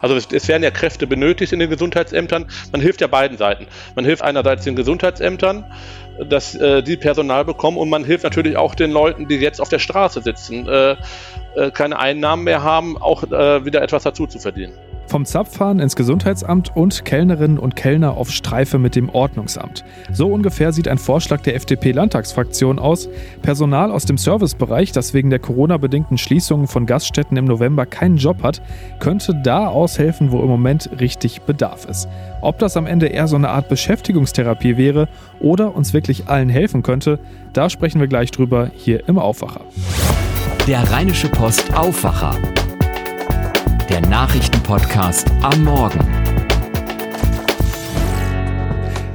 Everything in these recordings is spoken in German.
Also es, es, werden ja Kräfte benötigt in den Gesundheitsämtern. Man hilft ja beiden Seiten. Man hilft einerseits den Gesundheitsämtern, dass äh, die Personal bekommen und man hilft natürlich auch den Leuten, die jetzt auf der Straße sitzen, äh, äh, keine Einnahmen mehr haben, auch äh, wieder etwas dazu zu verdienen. Vom Zapfhahn ins Gesundheitsamt und Kellnerinnen und Kellner auf Streife mit dem Ordnungsamt. So ungefähr sieht ein Vorschlag der FDP-Landtagsfraktion aus. Personal aus dem Servicebereich, das wegen der Corona-bedingten Schließungen von Gaststätten im November keinen Job hat, könnte da aushelfen, wo im Moment richtig Bedarf ist. Ob das am Ende eher so eine Art Beschäftigungstherapie wäre oder uns wirklich allen helfen könnte, da sprechen wir gleich drüber hier im Aufwacher. Der Rheinische Post Aufwacher der Nachrichtenpodcast am Morgen.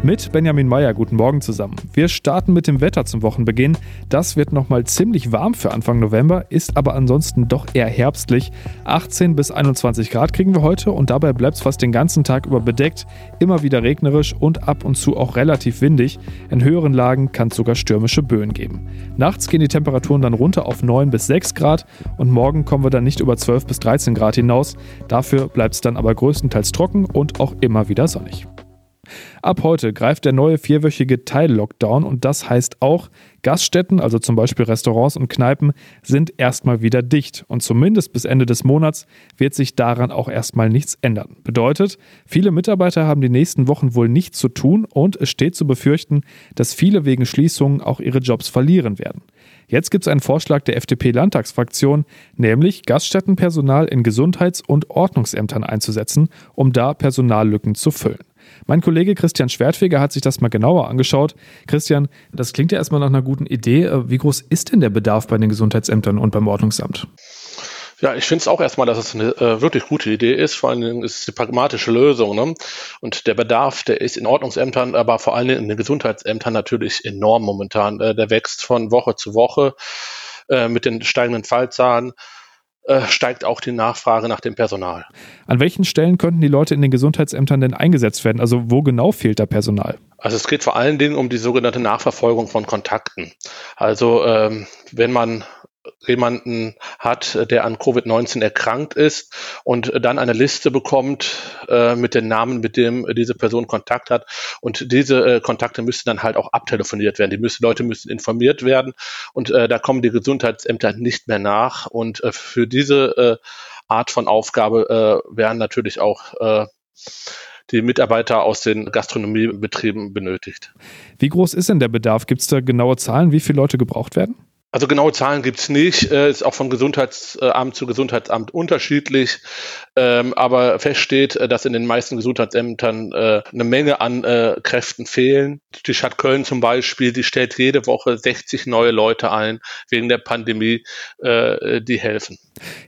Mit Benjamin Meyer, guten Morgen zusammen. Wir starten mit dem Wetter zum Wochenbeginn. Das wird nochmal ziemlich warm für Anfang November, ist aber ansonsten doch eher herbstlich. 18 bis 21 Grad kriegen wir heute und dabei bleibt es fast den ganzen Tag über bedeckt, immer wieder regnerisch und ab und zu auch relativ windig. In höheren Lagen kann es sogar stürmische Böen geben. Nachts gehen die Temperaturen dann runter auf 9 bis 6 Grad und morgen kommen wir dann nicht über 12 bis 13 Grad hinaus. Dafür bleibt es dann aber größtenteils trocken und auch immer wieder sonnig. Ab heute greift der neue vierwöchige Teil-Lockdown und das heißt auch, Gaststätten, also zum Beispiel Restaurants und Kneipen, sind erstmal wieder dicht und zumindest bis Ende des Monats wird sich daran auch erstmal nichts ändern. Bedeutet, viele Mitarbeiter haben die nächsten Wochen wohl nichts zu tun und es steht zu befürchten, dass viele wegen Schließungen auch ihre Jobs verlieren werden. Jetzt gibt es einen Vorschlag der FDP-Landtagsfraktion, nämlich Gaststättenpersonal in Gesundheits- und Ordnungsämtern einzusetzen, um da Personallücken zu füllen. Mein Kollege Christian Schwertfeger hat sich das mal genauer angeschaut. Christian, das klingt ja erstmal nach einer guten Idee. Äh, wie groß ist denn der Bedarf bei den Gesundheitsämtern und beim Ordnungsamt? Ja, ich finde es auch erstmal, dass es eine äh, wirklich gute Idee ist. Vor allen Dingen ist es eine pragmatische Lösung. Ne? Und der Bedarf, der ist in Ordnungsämtern, aber vor allen Dingen in den Gesundheitsämtern natürlich enorm momentan. Äh, der wächst von Woche zu Woche äh, mit den steigenden Fallzahlen. Äh, steigt auch die Nachfrage nach dem Personal. An welchen Stellen könnten die Leute in den Gesundheitsämtern denn eingesetzt werden? Also wo genau fehlt da Personal? Also es geht vor allen Dingen um die sogenannte Nachverfolgung von Kontakten. Also ähm, wenn man jemanden hat, der an Covid-19 erkrankt ist und dann eine Liste bekommt äh, mit den Namen, mit dem diese Person Kontakt hat. Und diese äh, Kontakte müssen dann halt auch abtelefoniert werden. Die müssen, Leute müssen informiert werden und äh, da kommen die Gesundheitsämter nicht mehr nach. Und äh, für diese äh, Art von Aufgabe äh, werden natürlich auch die Mitarbeiter aus den Gastronomiebetrieben benötigt. Wie groß ist denn der Bedarf? Gibt es da genaue Zahlen, wie viele Leute gebraucht werden? Also genaue Zahlen gibt's nicht, äh, ist auch von Gesundheitsamt zu Gesundheitsamt unterschiedlich. Ähm, aber fest steht, äh, dass in den meisten Gesundheitsämtern äh, eine Menge an äh, Kräften fehlen. Die Stadt Köln zum Beispiel, die stellt jede Woche 60 neue Leute ein wegen der Pandemie, äh, die helfen.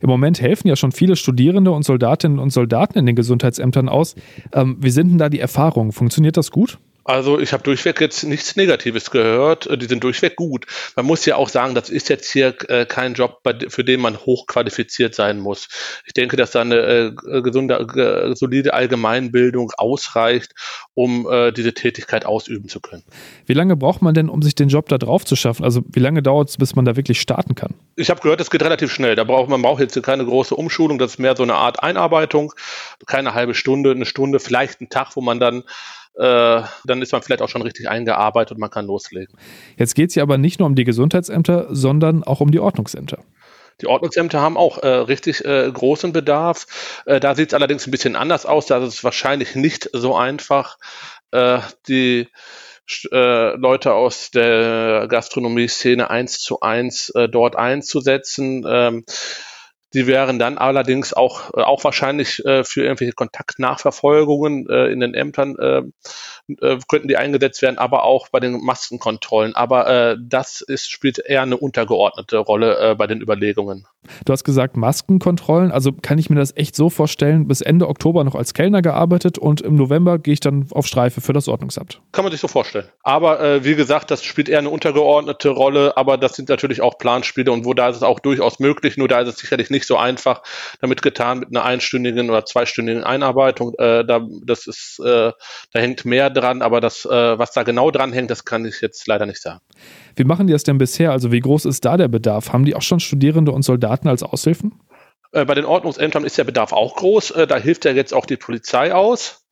Im Moment helfen ja schon viele Studierende und Soldatinnen und Soldaten in den Gesundheitsämtern aus. Ähm, wie sind denn da die Erfahrungen? Funktioniert das gut? Also ich habe durchweg jetzt nichts Negatives gehört. Äh, die sind durchweg gut. Man muss ja auch sagen, das ist jetzt hier äh, kein Job, für den man hochqualifiziert sein muss. Ich denke, dass da eine äh, gesunde, solide Allgemeinbildung ausreicht, um diese Tätigkeit ausüben zu können. Wie lange braucht man denn, um sich den Job da drauf zu schaffen? Also wie lange dauert es, bis man da wirklich starten kann? Ich habe gehört, es geht relativ schnell. Da braucht man braucht jetzt keine große Umschulung. Das ist mehr so eine Art Einarbeitung, keine halbe Stunde, eine Stunde, vielleicht ein Tag, wo man dann äh, dann ist man vielleicht auch schon richtig eingearbeitet und man kann loslegen. Jetzt geht es ja aber nicht nur um die Gesundheitsämter, sondern auch um die Ordnungsämter. Die Ordnungsämter haben auch äh, richtig äh, großen Bedarf. Äh, da sieht es allerdings ein bisschen anders aus. Da ist es wahrscheinlich nicht so einfach, äh, die äh, Leute aus der Gastronomie-Szene eins zu eins dort einzusetzen. Ähm, die wären dann allerdings auch, äh, auch wahrscheinlich äh, für irgendwelche Kontaktnachverfolgungen äh, in den Ämtern äh, äh, könnten die eingesetzt werden, aber auch bei den Maskenkontrollen. Aber äh, das ist, spielt eher eine untergeordnete Rolle bei den Überlegungen. Du hast gesagt Maskenkontrollen, also kann ich mir das echt so vorstellen, bis Ende Oktober noch als Kellner gearbeitet und im November gehe ich dann auf Streife für das Ordnungsamt. Kann man sich so vorstellen. Aber wie gesagt, das spielt eher eine untergeordnete Rolle, aber das sind natürlich auch Planspiele und wo da ist es auch durchaus möglich, nur da ist es sicherlich nicht so einfach damit getan mit einer einstündigen oder zweistündigen Einarbeitung. Äh, da, das ist, äh, da hängt mehr dran, aber das, äh, was da genau dran hängt, das kann ich jetzt leider nicht sagen. Wie machen die das denn bisher? Also wie groß ist da der Bedarf? Haben die auch schon Studierende und Soldaten als Aushilfen? Äh, bei den Ordnungsämtern ist der Bedarf auch groß. Äh, da hilft ja jetzt auch die Polizei aus.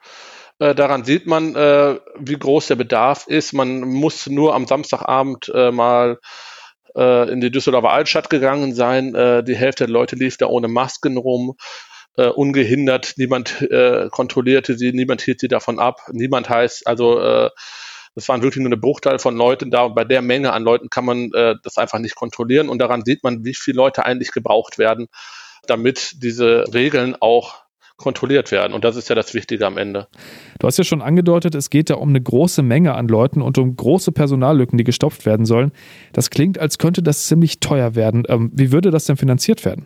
Äh, daran sieht man, wie groß der Bedarf ist. Man muss nur am Samstagabend mal in die Düsseldorfer Altstadt gegangen sein. die Hälfte der Leute lief da ohne Masken rum. ungehindert, niemand kontrollierte sie, niemand hielt sie davon ab, niemand heißt, also das waren wirklich nur eine Bruchteil von Leuten da und bei der Menge an Leuten kann man äh, das einfach nicht kontrollieren und daran sieht man, wie viele Leute eigentlich gebraucht werden, damit diese Regeln auch kontrolliert werden. Und das ist ja das Wichtige am Ende. Du hast ja schon angedeutet, es geht da um eine große Menge an Leuten und um große Personallücken, die gestopft werden sollen. Das klingt, als könnte das ziemlich teuer werden. Ähm, wie würde das denn finanziert werden?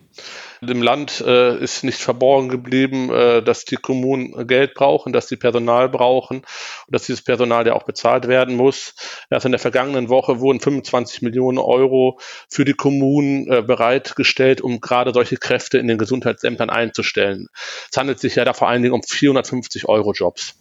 Dem Land äh, ist nicht verborgen geblieben, äh, dass die Kommunen Geld brauchen, dass sie Personal brauchen und dass dieses Personal ja auch bezahlt werden muss. Erst in der vergangenen Woche wurden 25 Millionen Euro für die Kommunen äh, bereitgestellt, um gerade solche Kräfte in den Gesundheitsämtern einzustellen. Es handelt sich ja da vor allen Dingen um 450 Euro Jobs.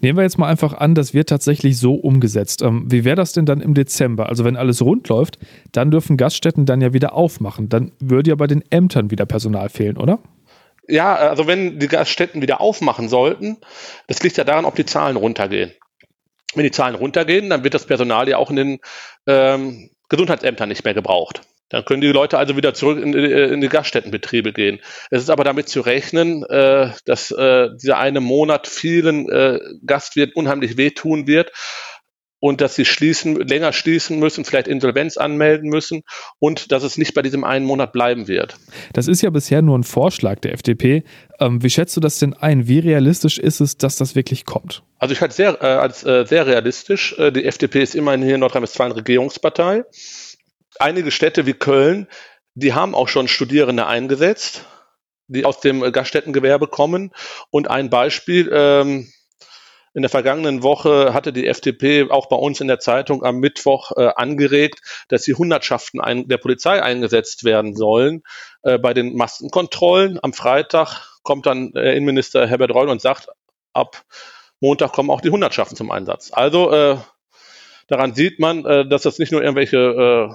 Nehmen wir jetzt mal einfach an, das wird tatsächlich so umgesetzt. Ähm, wie wäre das denn dann im Dezember? Also wenn alles rund läuft, dann dürfen Gaststätten dann ja wieder aufmachen. Dann würde ja bei den Ämtern wieder Personal fehlen, oder? Ja, also wenn die Gaststätten wieder aufmachen sollten, das liegt ja daran, ob die Zahlen runtergehen. Wenn die Zahlen runtergehen, dann wird das Personal ja auch in den ähm, Gesundheitsämtern nicht mehr gebraucht. Dann können die Leute also wieder zurück in, in die Gaststättenbetriebe gehen. Es ist aber damit zu rechnen, äh, dass äh, dieser eine Monat vielen äh, Gastwirten unheimlich wehtun wird und dass sie schließen, länger schließen müssen, vielleicht Insolvenz anmelden müssen und dass es nicht bei diesem einen Monat bleiben wird. Das ist ja bisher nur ein Vorschlag der FDP. Ähm, wie schätzt du das denn ein? Wie realistisch ist es, dass das wirklich kommt? Also ich halte es sehr, äh, als äh, sehr realistisch. Äh, die FDP ist immerhin hier in Nordrhein-Westfalen Regierungspartei einige Städte wie Köln, die haben auch schon Studierende eingesetzt, die aus dem Gaststättengewerbe kommen. Und ein Beispiel, ähm, in der vergangenen Woche hatte die FDP auch bei uns in der Zeitung am Mittwoch äh, angeregt, dass die Hundertschaften ein, der Polizei eingesetzt werden sollen äh, bei den Maskenkontrollen. Am Freitag kommt dann äh, Innenminister Herbert Reul und sagt, ab Montag kommen auch die Hundertschaften zum Einsatz. Also äh, daran sieht man, äh, dass das nicht nur irgendwelche äh,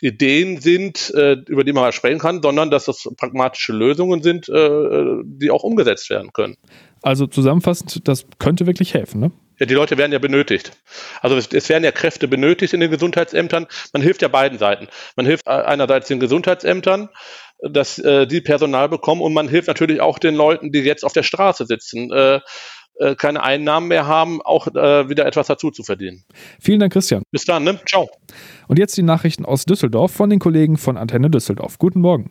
Ideen sind, äh, über die man mal sprechen kann, sondern dass das pragmatische Lösungen sind, äh, die auch umgesetzt werden können. Also zusammenfassend, das könnte wirklich helfen, ne? Ja, die Leute werden ja benötigt. Also es, es, werden ja Kräfte benötigt in den Gesundheitsämtern. Man hilft ja beiden Seiten. Man hilft einerseits den Gesundheitsämtern, dass äh, die Personal bekommen und man hilft natürlich auch den Leuten, die jetzt auf der Straße sitzen. Äh, äh, keine Einnahmen mehr haben, auch äh, wieder etwas dazu zu verdienen. Vielen Dank, Christian. Bis dann, ne? Ciao. Und jetzt die Nachrichten aus Düsseldorf von den Kollegen von Antenne Düsseldorf. Guten Morgen.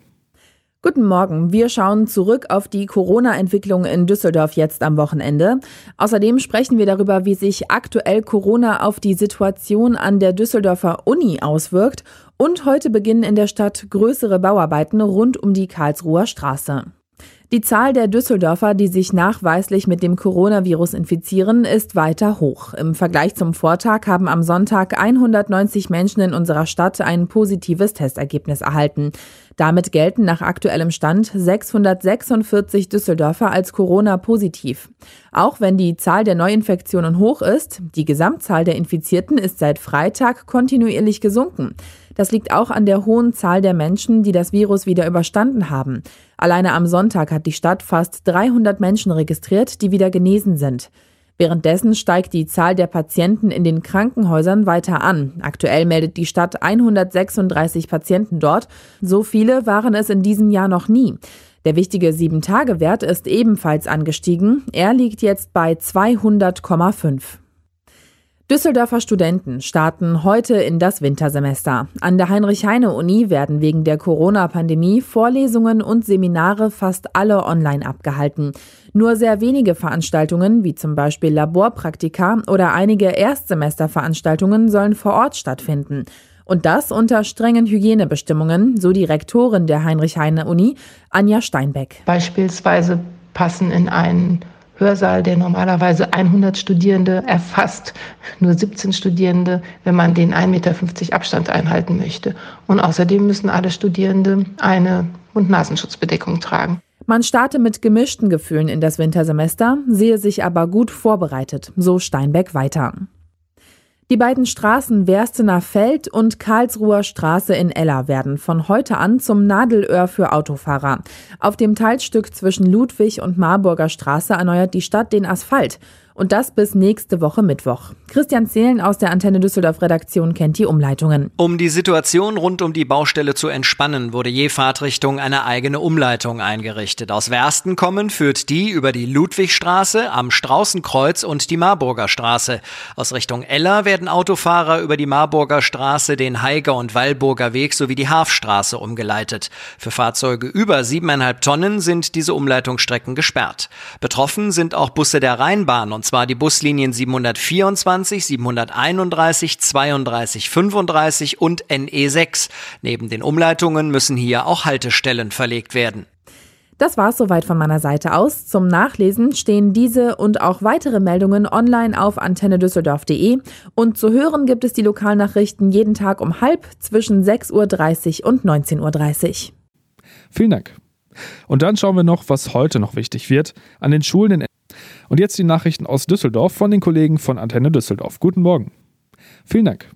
Guten Morgen. Wir schauen zurück auf die Corona-Entwicklung in Düsseldorf jetzt am Wochenende. Außerdem sprechen wir darüber, wie sich aktuell Corona auf die Situation an der Düsseldorfer Uni auswirkt. Und heute beginnen in der Stadt größere Bauarbeiten rund um die Karlsruher Straße. Die Zahl der Düsseldorfer, die sich nachweislich mit dem Coronavirus infizieren, ist weiter hoch. Im Vergleich zum Vortag haben am Sonntag 190 Menschen in unserer Stadt ein positives Testergebnis erhalten. Damit gelten nach aktuellem Stand 646 Düsseldorfer als Corona-positiv. Auch wenn die Zahl der Neuinfektionen hoch ist, die Gesamtzahl der Infizierten ist seit Freitag kontinuierlich gesunken. Das liegt auch an der hohen Zahl der Menschen, die das Virus wieder überstanden haben. Alleine am Sonntag hat die Stadt fast 300 Menschen registriert, die wieder genesen sind. Währenddessen steigt die Zahl der Patienten in den Krankenhäusern weiter an. Aktuell meldet die Stadt 136 Patienten dort. So viele waren es in diesem Jahr noch nie. Der wichtige 7-Tage-Wert ist ebenfalls angestiegen. Er liegt jetzt bei 200,5. Düsseldorfer Studenten starten heute in das Wintersemester. An der Heinrich-Heine-Uni werden wegen der Corona-Pandemie Vorlesungen und Seminare fast alle online abgehalten. Nur sehr wenige Veranstaltungen, wie zum Beispiel Laborpraktika oder einige Erstsemesterveranstaltungen, sollen vor Ort stattfinden. Und das unter strengen Hygienebestimmungen, so die Rektorin der Heinrich-Heine-Uni, Anja Steinbeck. Beispielsweise passen in einen Hörsaal, der normalerweise 100 Studierende erfasst, nur 17 Studierende, wenn man den 1,50 Meter Abstand einhalten möchte. Und außerdem müssen alle Studierende eine Mund-Nasenschutzbedeckung tragen. Man starte mit gemischten Gefühlen in das Wintersemester, sehe sich aber gut vorbereitet, so Steinbeck weiter. Die beiden Straßen Werstener Feld und Karlsruher Straße in Ella werden von heute an zum Nadelöhr für Autofahrer. Auf dem Teilstück zwischen Ludwig und Marburger Straße erneuert die Stadt den Asphalt. Und das bis nächste Woche Mittwoch. Christian Zehlen aus der Antenne Düsseldorf Redaktion kennt die Umleitungen. Um die Situation rund um die Baustelle zu entspannen, wurde je Fahrtrichtung eine eigene Umleitung eingerichtet. Aus Wersten kommen führt die über die Ludwigstraße, am Straußenkreuz und die Marburger Straße. Aus Richtung Eller werden Autofahrer über die Marburger Straße, den Heiger und Wallburger Weg sowie die Hafstraße umgeleitet. Für Fahrzeuge über siebeneinhalb Tonnen sind diese Umleitungsstrecken gesperrt. Betroffen sind auch Busse der Rheinbahn und zwar die Buslinien 724, 731, 32, 35 und NE6. Neben den Umleitungen müssen hier auch Haltestellen verlegt werden. Das war's soweit von meiner Seite aus. Zum Nachlesen stehen diese und auch weitere Meldungen online auf antennedüsseldorf.de und zu hören gibt es die Lokalnachrichten jeden Tag um halb zwischen 6.30 Uhr und 19.30 Uhr. Vielen Dank. Und dann schauen wir noch, was heute noch wichtig wird. An den Schulen in und jetzt die Nachrichten aus Düsseldorf von den Kollegen von Antenne Düsseldorf. Guten Morgen. Vielen Dank.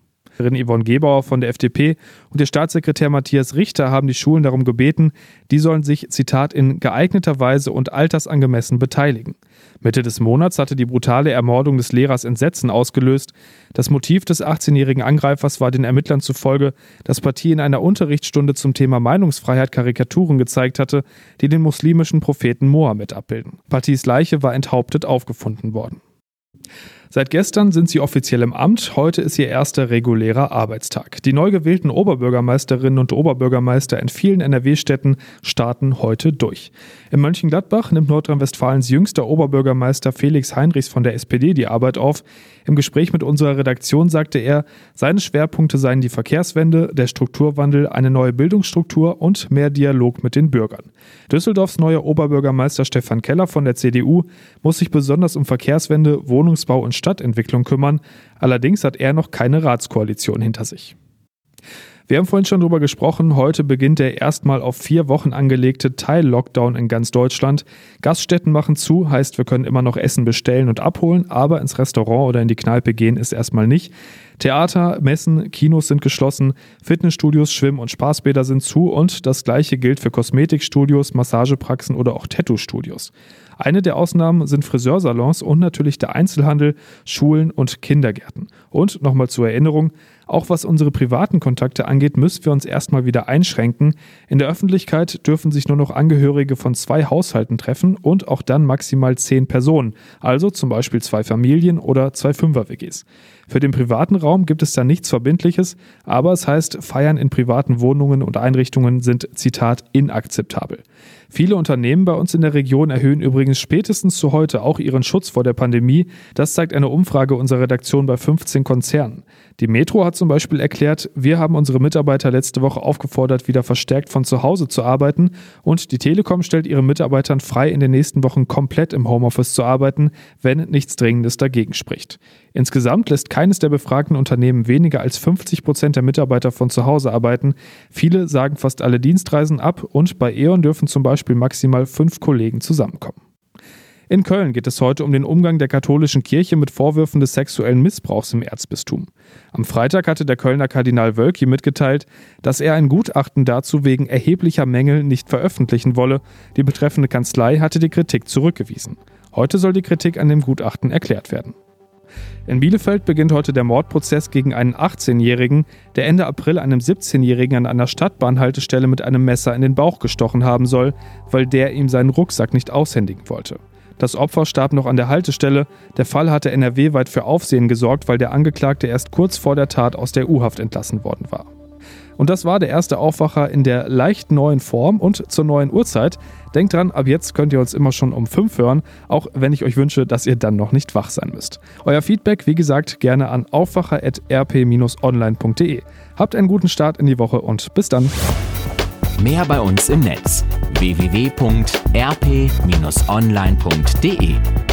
Yvonne Gebauer von der FDP und der Staatssekretär Matthias Richter haben die Schulen darum gebeten, die sollen sich, Zitat, in geeigneter Weise und altersangemessen beteiligen. Mitte des Monats hatte die brutale Ermordung des Lehrers Entsetzen ausgelöst. Das Motiv des 18-jährigen Angreifers war den Ermittlern zufolge, dass Partie in einer Unterrichtsstunde zum Thema Meinungsfreiheit Karikaturen gezeigt hatte, die den muslimischen Propheten Mohammed abbilden. Parties Leiche war enthauptet aufgefunden worden. Seit gestern sind sie offiziell im Amt. Heute ist ihr erster regulärer Arbeitstag. Die neu gewählten Oberbürgermeisterinnen und Oberbürgermeister in vielen NRW-Städten starten heute durch. In Mönchengladbach nimmt Nordrhein-Westfalens jüngster Oberbürgermeister Felix Heinrichs von der SPD die Arbeit auf. Im Gespräch mit unserer Redaktion sagte er, seine Schwerpunkte seien die Verkehrswende, der Strukturwandel, eine neue Bildungsstruktur und mehr Dialog mit den Bürgern. Düsseldorfs neuer Oberbürgermeister Stefan Keller von der CDU muss sich besonders um Verkehrswende, Wohnungsbau und Stadtentwicklung kümmern. Allerdings hat er noch keine Ratskoalition hinter sich. Wir haben vorhin schon darüber gesprochen. Heute beginnt der erstmal auf vier Wochen angelegte Teil-Lockdown in ganz Deutschland. Gaststätten machen zu, heißt, wir können immer noch Essen bestellen und abholen, aber ins Restaurant oder in die Kneipe gehen ist erstmal nicht. Theater, Messen, Kinos sind geschlossen, Fitnessstudios, Schwimm- und Spaßbäder sind zu und das gleiche gilt für Kosmetikstudios, Massagepraxen oder auch Tattoo-Studios. Eine der Ausnahmen sind Friseursalons und natürlich der Einzelhandel, Schulen und Kindergärten. Und nochmal zur Erinnerung, auch was unsere privaten Kontakte angeht, müssen wir uns erstmal wieder einschränken. In der Öffentlichkeit dürfen sich nur noch Angehörige von zwei Haushalten treffen und auch dann maximal zehn Personen, also zum Beispiel zwei Familien oder zwei Fünfer-WGs. Für den privaten Raum gibt es da nichts Verbindliches, aber es heißt, Feiern in privaten Wohnungen und Einrichtungen sind, Zitat, inakzeptabel. Viele Unternehmen bei uns in der Region erhöhen übrigens spätestens zu heute auch ihren Schutz vor der Pandemie. Das zeigt eine Umfrage unserer Redaktion bei 15 Konzernen. Die Metro hat zum Beispiel erklärt, wir haben unsere Mitarbeiter letzte Woche aufgefordert, wieder verstärkt von zu Hause zu arbeiten und die Telekom stellt ihren Mitarbeitern frei, in den nächsten Wochen komplett im Homeoffice zu arbeiten, wenn nichts Dringendes dagegen spricht. Insgesamt lässt keines der befragten Unternehmen weniger als 50 Prozent der Mitarbeiter von zu Hause arbeiten. Viele sagen fast alle Dienstreisen ab und bei E.ON dürfen zum Beispiel maximal fünf Kollegen zusammenkommen. In Köln geht es heute um den Umgang der katholischen Kirche mit Vorwürfen des sexuellen Missbrauchs im Erzbistum. Am Freitag hatte der Kölner Kardinal Wölki mitgeteilt, dass er ein Gutachten dazu wegen erheblicher Mängel nicht veröffentlichen wolle. Die betreffende Kanzlei hatte die Kritik zurückgewiesen. Heute soll die Kritik an dem Gutachten erklärt werden. In Bielefeld beginnt heute der Mordprozess gegen einen 18-Jährigen, der Ende April einem 17-Jährigen an einer Stadtbahnhaltestelle mit einem Messer in den Bauch gestochen haben soll, weil der ihm seinen Rucksack nicht aushändigen wollte. Das Opfer starb noch an der Haltestelle. Der Fall hatte NRW-weit für Aufsehen gesorgt, weil der Angeklagte erst kurz vor der Tat aus der U-Haft entlassen worden war. Und das war der erste Aufwacher in der leicht neuen Form und zur neuen Uhrzeit. Denkt dran, ab jetzt könnt ihr uns immer schon um 5 hören, auch wenn ich euch wünsche, dass ihr dann noch nicht wach sein müsst. Euer Feedback, wie gesagt, gerne an aufwacher.rp-online.de. Habt einen guten Start in die Woche und bis dann. Mehr bei uns im Netz www.rp-online.de